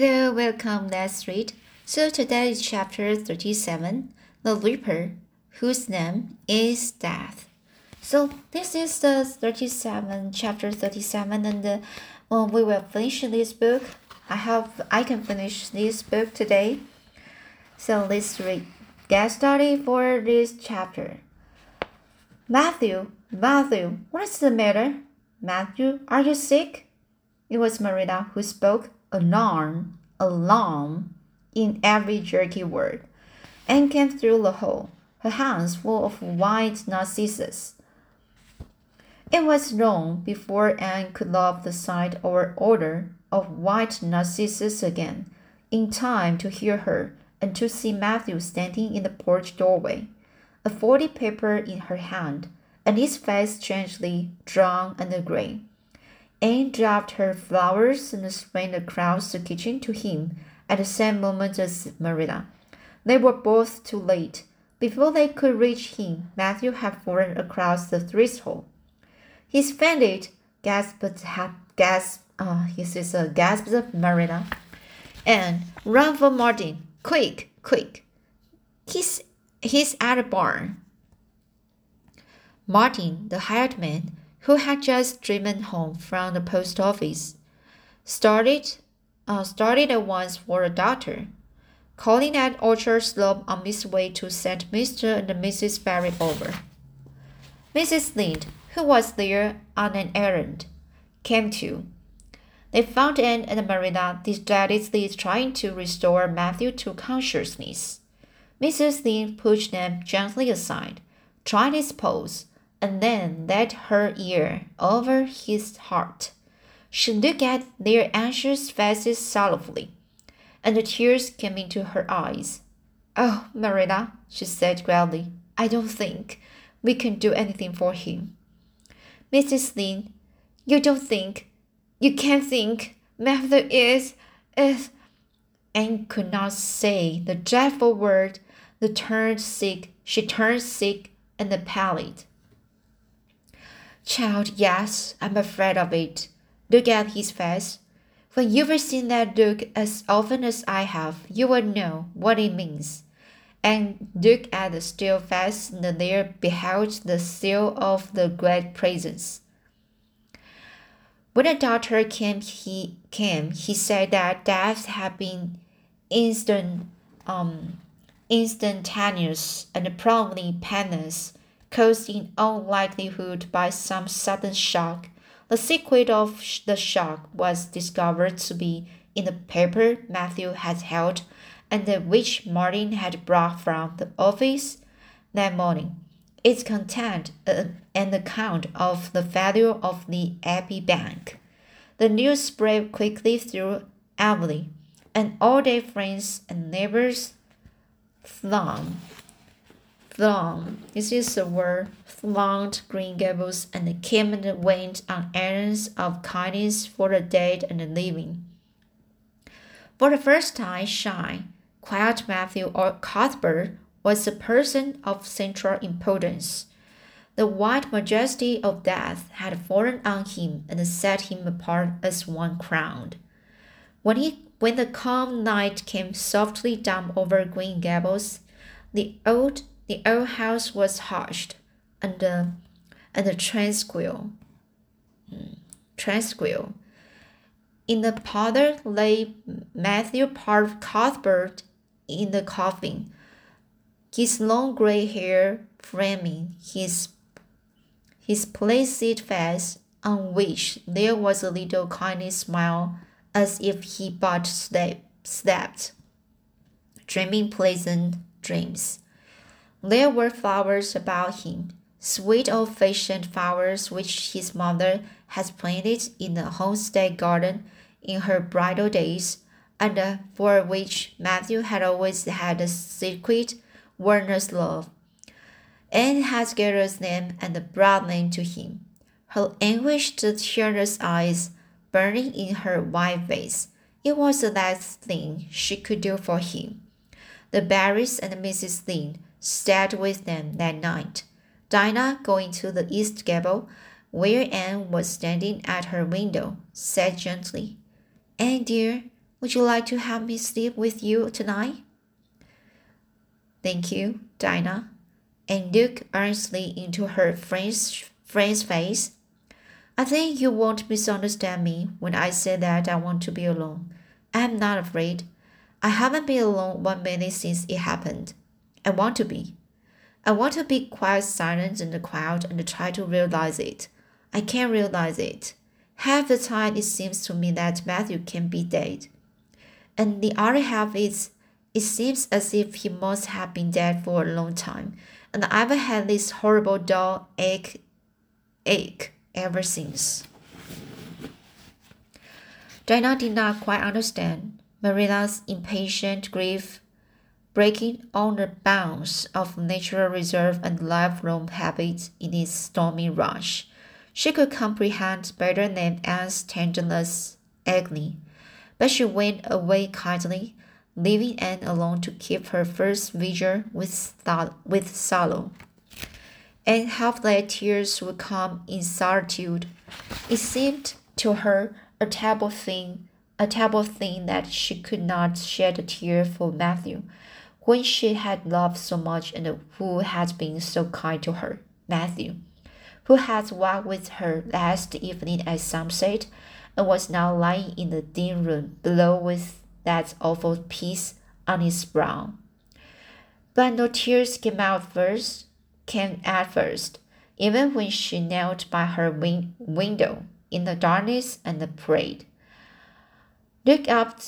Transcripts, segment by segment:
Hello, welcome, let's read. So today is chapter 37, The Reaper, whose name is Death. So this is the 37, chapter 37, and uh, well, we will finish this book. I hope I can finish this book today. So let's read. Get started for this chapter. Matthew, Matthew, what is the matter? Matthew, are you sick? It was Marina who spoke alarm, alarm in every jerky word, Anne came through the hall, her hands full of white narcissus. It was long before Anne could love the sight or odor of white narcissus again, in time to hear her and to see Matthew standing in the porch doorway, a folded paper in her hand, and his face strangely drawn and gray. Anne dropped her flowers and sprang across the kitchen to him at the same moment as Marilla. They were both too late. Before they could reach him, Matthew had fallen across the threshold. He's fainted, gasped, gasped, uh, he says, uh, gasped Marilla. And run for Martin, quick, quick. He's, he's at the barn. Martin, the hired man, who had just driven home from the post office, started, uh, started at once for a doctor, calling at Orchard Slope on his way to send Mr. and Mrs. Barry over. Mrs. Lynde, who was there on an errand, came too. They found Anne and Marina distractedly trying to restore Matthew to consciousness. Mrs. Lynde pushed them gently aside, tried his pulse, and then laid her ear over his heart. She looked at their anxious faces sorrowfully, and the tears came into her eyes. Oh, Marina, she said gravely, I don't think we can do anything for him. Mrs. Lin, you don't think, you can't think Matthew is, is. Anne could not say the dreadful word. The turned sick, she turned sick and pallid. Child, yes, I'm afraid of it. Look at his face. When you've seen that look as often as I have, you will know what it means. And look at the still face, and there beheld the seal of the great presence. When the doctor came, he came. He said that death had been instant, um, instantaneous and probably painless caused in all likelihood by some sudden shock. The secret of the shock was discovered to be in the paper Matthew had held and which Martin had brought from the office that morning. Its contained an account of the failure of the Abbey Bank. The news spread quickly through Avonlea, and all their friends and neighbors thronged throng. This is the word thronged Green Gables and came and went on errands of kindness for the dead and the living. For the first time, shy, quiet Matthew or Cuthbert was a person of central importance. The white majesty of death had fallen on him and set him apart as one crowned. When he when the calm night came softly down over Green Gables, the old the old house was hushed, and the and tranquil. Hmm, tranquil. In the parlor lay Matthew Park Cuthbert in the coffin, his long gray hair framing his his placid face, on which there was a little kindly smile, as if he but slept, slept dreaming pleasant dreams. There were flowers about him, sweet old fashioned flowers which his mother had planted in the homestead garden in her bridal days, and for which Matthew had always had a secret, earnest love. Anne had gathered them and brought them to him, her anguished, tearless eyes burning in her white face. It was the last thing she could do for him. The Barrys and Mrs. Lynde stayed with them that night. Dinah, going to the east gable, where Anne was standing at her window, said gently, Anne dear, would you like to have me sleep with you tonight? Thank you, Dinah. And looked earnestly into her friend's, friend's face. I think you won't misunderstand me when I say that I want to be alone. I am not afraid. I haven't been alone one minute since it happened. I want to be. I want to be quite silent in the crowd and try to realize it. I can't realize it. Half the time it seems to me that Matthew can be dead. And the other half is it seems as if he must have been dead for a long time. And I've had this horrible dull ache ache ever since. Dinah did not quite understand Marilla's impatient grief breaking all the bounds of natural reserve and lifelong habit in its stormy rush. She could comprehend better than Anne's tenderness agony, but she went away kindly, leaving Anne alone to keep her first vigil with, with sorrow. And half let tears would come in solitude. It seemed to her a terrible thing, a terrible thing that she could not shed a tear for Matthew when she had loved so much and who had been so kind to her, Matthew, who had walked with her last evening at sunset and was now lying in the dim room below with that awful peace on his brow. But no tears came out first, came at first, even when she knelt by her win window in the darkness and prayed. Look up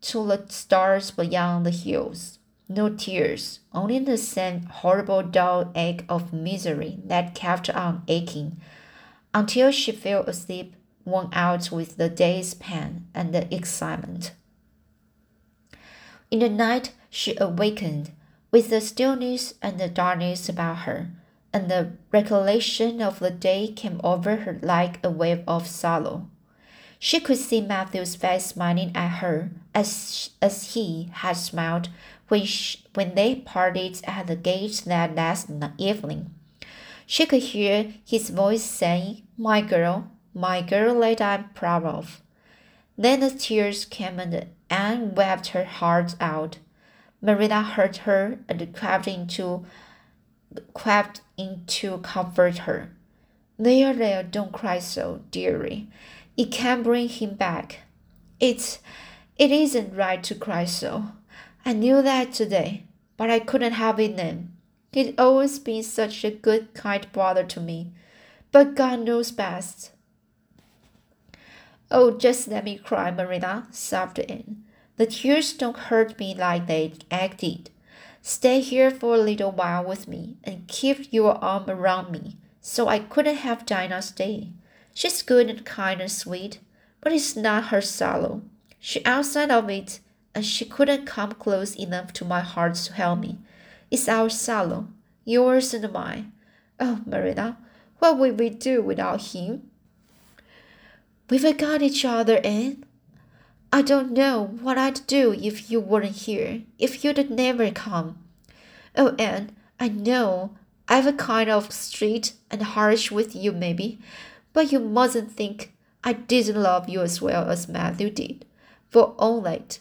to the stars beyond the hills no tears, only the same horrible dull ache of misery that kept on aching until she fell asleep, worn out with the day's pain and the excitement. In the night, she awakened with the stillness and the darkness about her, and the recollection of the day came over her like a wave of sorrow. She could see Matthew's face smiling at her as, as he had smiled when, she, when they parted at the gate that last evening. She could hear his voice saying, My girl, my girl that I'm proud of. Then the tears came and Anne wept her heart out. Marina heard her and crept into crept in to comfort her. There, there, don't cry so, dearie. It can bring him back. It's it isn't right to cry so. I knew that today, but I couldn't have it then. He'd always been such a good, kind brother to me. But God knows best. Oh, just let me cry, Marilla, sobbed Anne. The tears don't hurt me like they acted. Stay here for a little while with me and keep your arm around me. So I couldn't have Dinah stay. She's good and kind and sweet, but it's not her sorrow. She outside of it and she couldn't come close enough to my heart to help me. It's our salon, yours and mine. Oh, Marilla, what would we do without him? We forgot each other, Anne. I don't know what I'd do if you weren't here, if you'd never come. Oh, Anne, I know I've a kind of strict and harsh with you, maybe, but you mustn't think I didn't love you as well as Matthew did. For all that,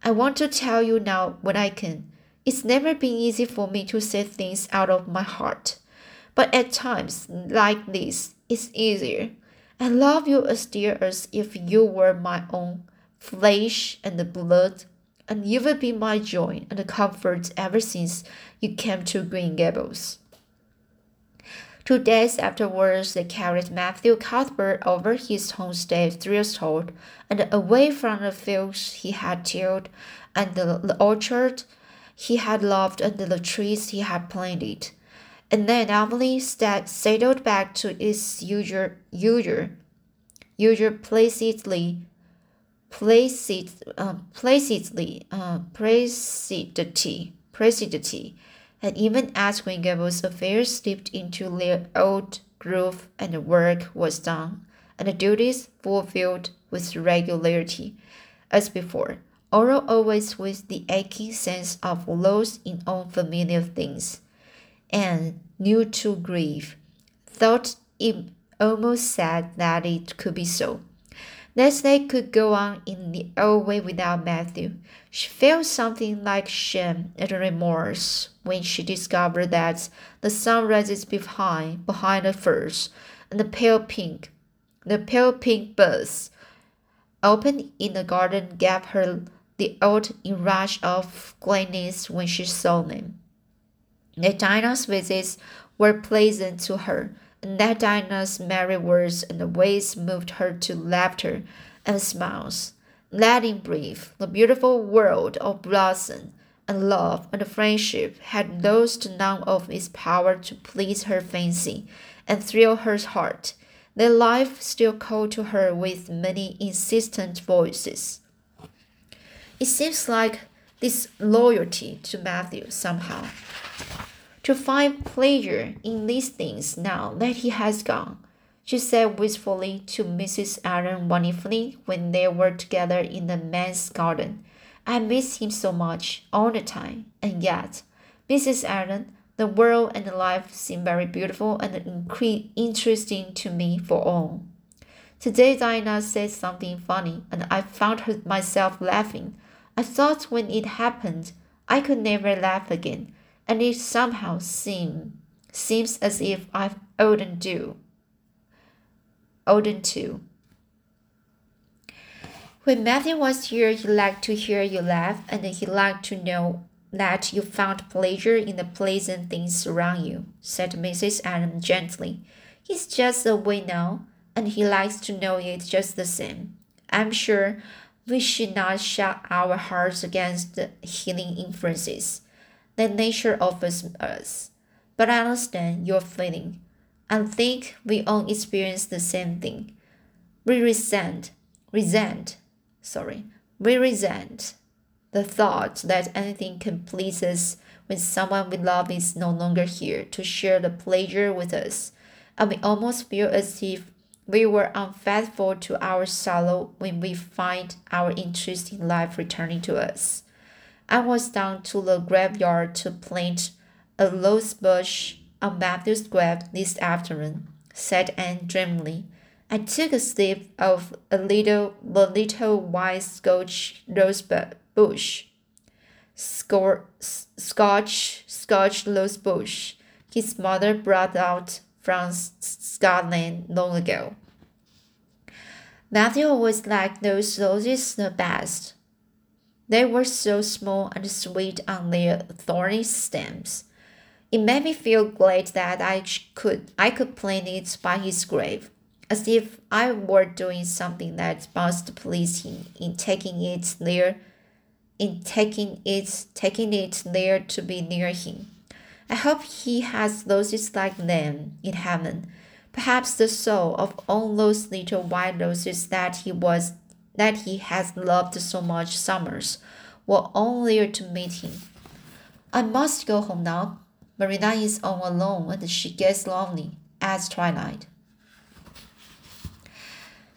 I want to tell you now when I can. It's never been easy for me to say things out of my heart. But at times like this, it's easier. I love you as dear as if you were my own flesh and blood, and you will be my joy and comfort ever since you came to Green Gables. Two days afterwards, they carried Matthew Cuthbert over his homestead threshold and away from the fields he had tilled and the, the orchard he had loved and the trees he had planted. And then Emily sat, settled back to its usual, usual, usual placidly, placid, uh, placidly, uh, placidity, placidity and even as Gables affairs slipped into their old groove and the work was done, and the duties fulfilled with regularity, as before, although always with the aching sense of loss in unfamiliar things, and new to grief, thought it almost sad that it could be so. That they could go on in the old way without Matthew. She felt something like shame and remorse when she discovered that the sun rises behind behind the firs, and the pale pink, the pale pink buds opened in the garden gave her the old rush of gladness when she saw them. The Dinah's visits were pleasant to her, and that Dinah's merry words and ways moved her to laughter and smiles. Letting brief, the beautiful world of blossom and love and friendship had lost none of its power to please her fancy and thrill her heart. Their life still called to her with many insistent voices. It seems like this loyalty to Matthew somehow. To find pleasure in these things now that he has gone, she said wistfully to Mrs. One evening when they were together in the manse garden. I miss him so much all the time, and yet, Mrs. Allan, the world and life seem very beautiful and interesting to me for all. Today Dinah said something funny, and I found her myself laughing. I thought when it happened, I could never laugh again, and it somehow seem, seems as if I oughtn't do. Oughtn't to. When Matthew was here, he liked to hear you laugh, and he liked to know that you found pleasure in the pleasant things around you, said Mrs. Allan gently. He's just away now, and he likes to know it just the same. I'm sure we should not shut our hearts against the healing influences that nature offers us. But I understand your feeling. I think we all experience the same thing. We resent, resent, sorry, we resent the thought that anything can please us when someone we love is no longer here to share the pleasure with us, and we almost feel as if we were unfaithful to our sorrow when we find our interest in life returning to us. I was down to the graveyard to plant a rose bush on Matthew's grave this afternoon, said Anne dreamily. I took a sniff of a little the little white Scotch rose bush. Scotch Scotch rose bush. His mother brought out from Scotland long ago. Matthew always liked those roses the best. They were so small and sweet on their thorny stems. It made me feel glad that I could I could plant it by his grave, as if I were doing something that must please him in taking it there, in taking it taking it there to be near him. I hope he has roses like them in heaven. Perhaps the soul of all those little white roses that he was that he has loved so much summers were there to meet him. I must go home now. Marina is all alone and she gets lonely at twilight.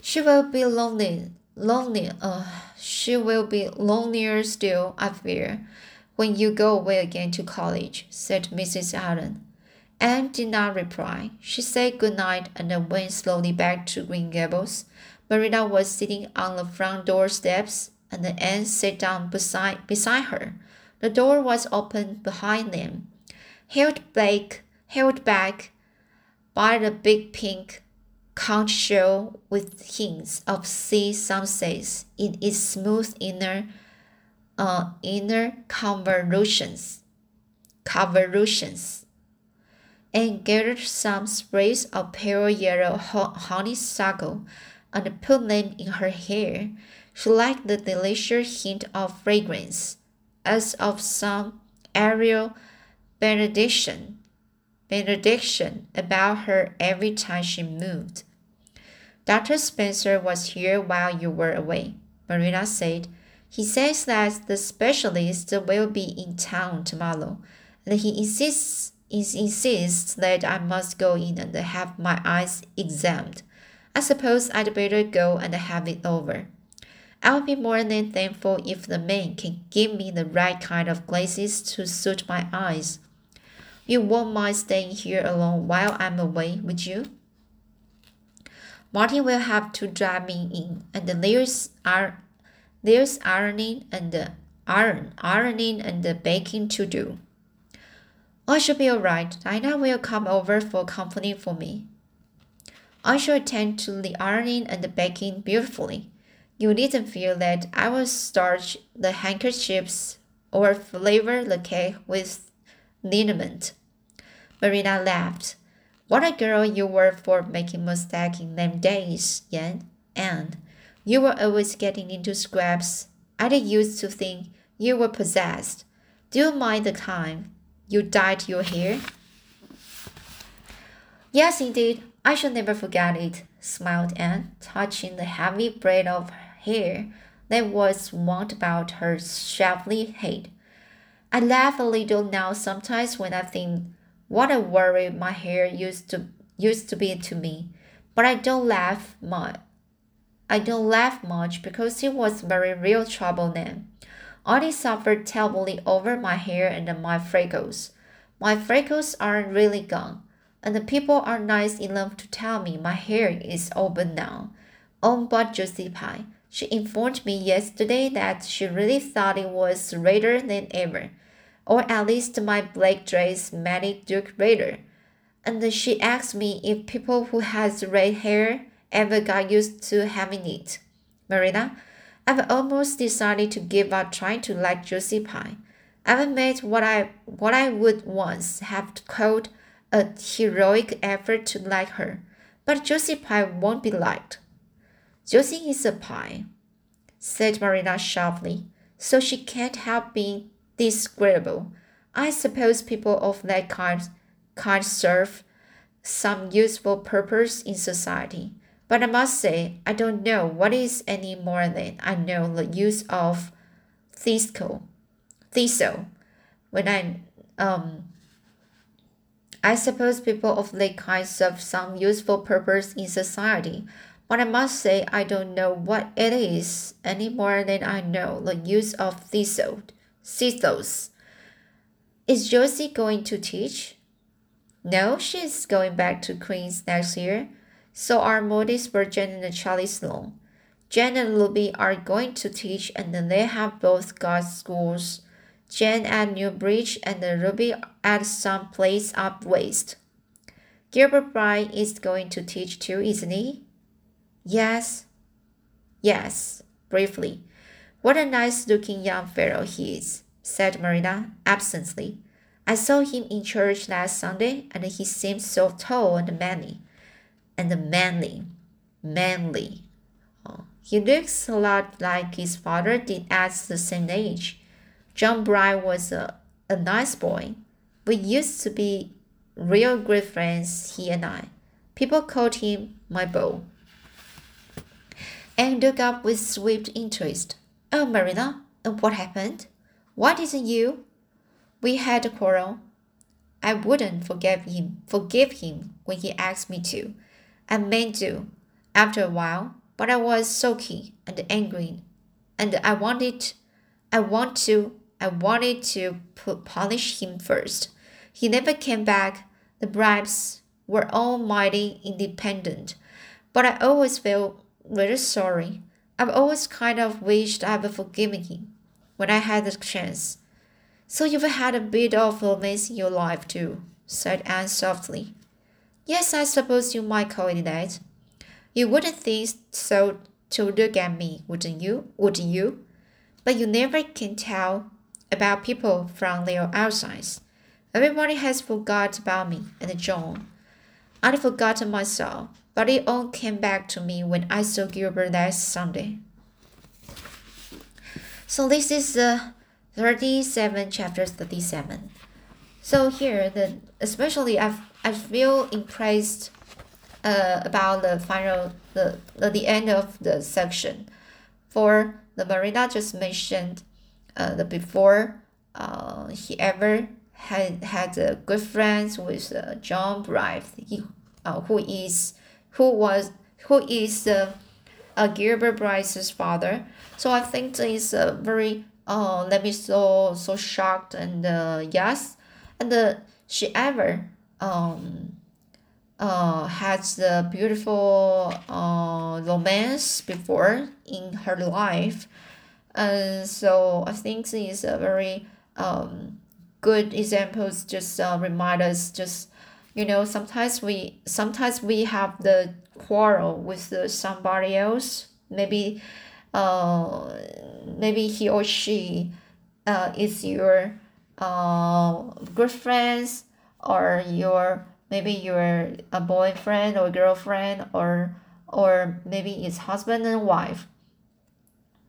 She will be lonely, lonely, uh, she will be lonelier still, I fear, when you go away again to college, said Mrs. Allan. Anne did not reply. She said good night and went slowly back to Green Gables. Marina was sitting on the front door steps, and Anne sat down beside, beside her. The door was open behind them, held back, held back by the big pink conch shell with hints of sea sunsets in its smooth inner uh, inner convolutions, convolutions, and gathered some sprays of pale yellow honeysuckle and put them in her hair. She liked the delicious hint of fragrance, as of some aerial benediction, benediction about her every time she moved. Dr. Spencer was here while you were away, Marina said. He says that the specialist will be in town tomorrow, and he insists, insists that I must go in and have my eyes examined. I suppose I'd better go and have it over. I'll be more than thankful if the man can give me the right kind of glasses to suit my eyes. You won't mind staying here alone while I'm away, would you? Martin will have to drive me in, and there's are there's ironing and iron ironing and baking to do. I should be all right. Dinah will come over for company for me. I shall attend to the ironing and the baking beautifully. You needn't feel that I will starch the handkerchiefs or flavor the cake with liniment. Marina laughed. What a girl you were for making mistakes in them days, Yan. And you were always getting into scrapes. I didn't used to think you were possessed. Do you mind the time you dyed your hair? Yes, indeed. I shall never forget it, smiled Anne, touching the heavy braid of hair that was wound about her shapely head. I laugh a little now sometimes when I think what a worry my hair used to used to be to me, but I don't laugh much. I don't laugh much because it was very real trouble then. Auntie suffered terribly over my hair and my freckles. My freckles aren't really gone, and the people are nice enough to tell me my hair is open now. Oh, but Josie Pye, she informed me yesterday that she really thought it was redder than ever, or at least my black dress made it look redder. And she asked me if people who has red hair ever got used to having it. Marina, I've almost decided to give up trying to like Josie Pye. I've made what I what I would once have called a heroic effort to like her, but Josie Pye won't be liked. Josie is a Pye, said Marina sharply, so she can't help being disagreeable. I suppose people of that kind kind serve some useful purpose in society. But I must say, I don't know what is any more than I know the use of thistle. Thistle. When I um I suppose people of that kind serve some useful purpose in society, but I must say I don't know what it is any more than I know the use of thistle, thistles. Is Josie going to teach? No, she's going back to Queen's next year. So are Moody Spurgeon and Charlie Sloane. Jen and Ruby are going to teach, and then they have both got schools. Jen at Newbridge and Ruby at some place up west. Gilbert Blythe is going to teach too, isn't he? Yes. Yes, briefly. What a nice looking young fellow he is, said Marina absently. I saw him in church last Sunday, and he seemed so tall and manly and manly. Manly. Oh, he looks a lot like his father did at the same age. John Blythe was a, a nice boy. We used to be real good friends, he and I. People called him my beau. And looked up with swift interest. Oh, Marina, and what happened? Why didn't you? We had a quarrel. I wouldn't forgive him, forgive him when he asked me to. I meant to, after a while, but I was sulky and angry, and I wanted, I want to, I wanted to put, punish him first. He never came back. The bribes were all mighty independent, but I always felt really sorry. I've always kind of wished I'd forgiven him when I had the chance. So you've had a bit of romance in your life too, said Anne softly. Yes, I suppose you might call it that. You wouldn't think so to look at me, wouldn't you? Wouldn't you? But you never can tell about people from their outsides. Everybody has forgot about me and John. I'd forgotten myself, but it all came back to me when I saw Gilbert last Sunday. So this is uh, 37, chapter 37. So here, the especially I I feel impressed uh, about the final the, the the end of the section. For the Marina just mentioned, uh, the before uh, he ever had had a good friends with uh, John Blythe, he, uh, who is who was who is uh, uh, Gilbert Bryce's father. So I think it's a very uh, let me so so shocked and uh, yes and uh, she ever um uh, had the beautiful uh, romance before in her life. And so I think this is a very um, good examples just uh, remind us just you know sometimes we sometimes we have the quarrel with the somebody else. Maybe uh maybe he or she uh is your uh good friends or your maybe you're a boyfriend or girlfriend or or maybe it's husband and wife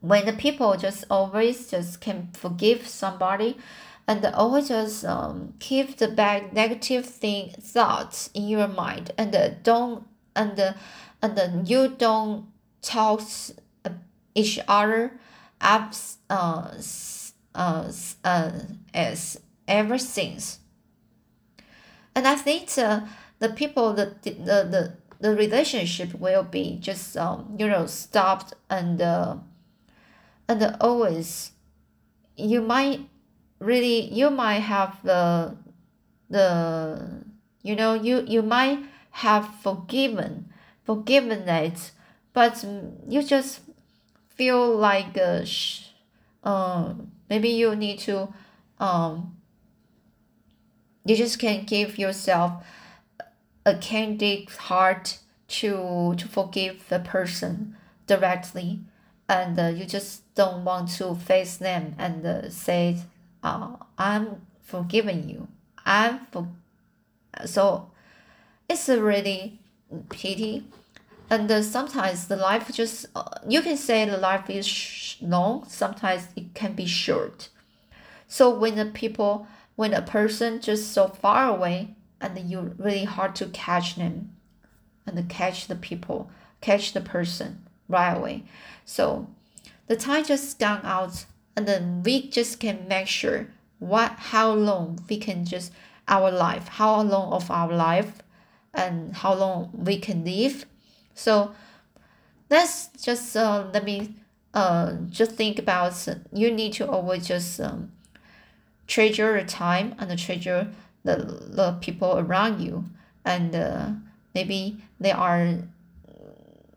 when the people just always just can forgive somebody and always just um, keep the bad negative thing thoughts in your mind and uh, don't and uh, and you don't talk each other up uh, uh, uh, as ever since. And I think uh, the people the, the the the relationship will be just um you know stopped and uh, and always you might really you might have the the you know you you might have forgiven forgiven it but you just feel like uh, sh- uh, maybe you need to um you just can give yourself a candid heart to to forgive the person directly and uh, you just don't want to face them and uh, say uh, i'm forgiving you. I'm for so it's really pity. And uh, sometimes the life just uh, you can say the life is long sometimes it can be short. So when the people when a person just so far away and you really hard to catch them and catch the people catch the person right away. So the time just gone out and then we just can make sure what how long we can just our life how long of our life and how long we can live. So let's just uh, let me uh, just think about you need to always just um, treasure the time and treasure the, the people around you. And uh, maybe they are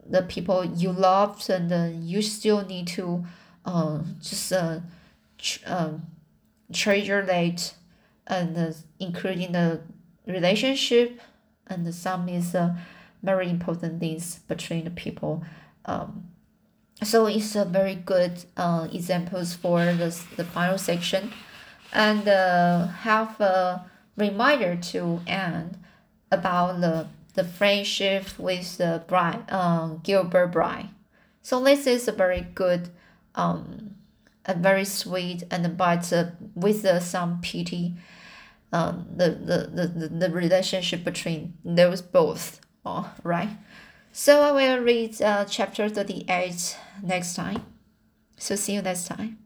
the people you love and uh, you still need to uh, just uh, uh, treasure that and uh, including the relationship and some is uh, very important things between the people um, so it's a very good uh, examples for the, the final section. And uh, have a reminder to end about the, the friendship with the bride, uh, Gilbert Blythe. So this is a very good, um, a very sweet and but uh, with uh, some pity, um, the, the, the, the relationship between those both, oh, right? So I will read uh, chapter 38 next time. So see you next time.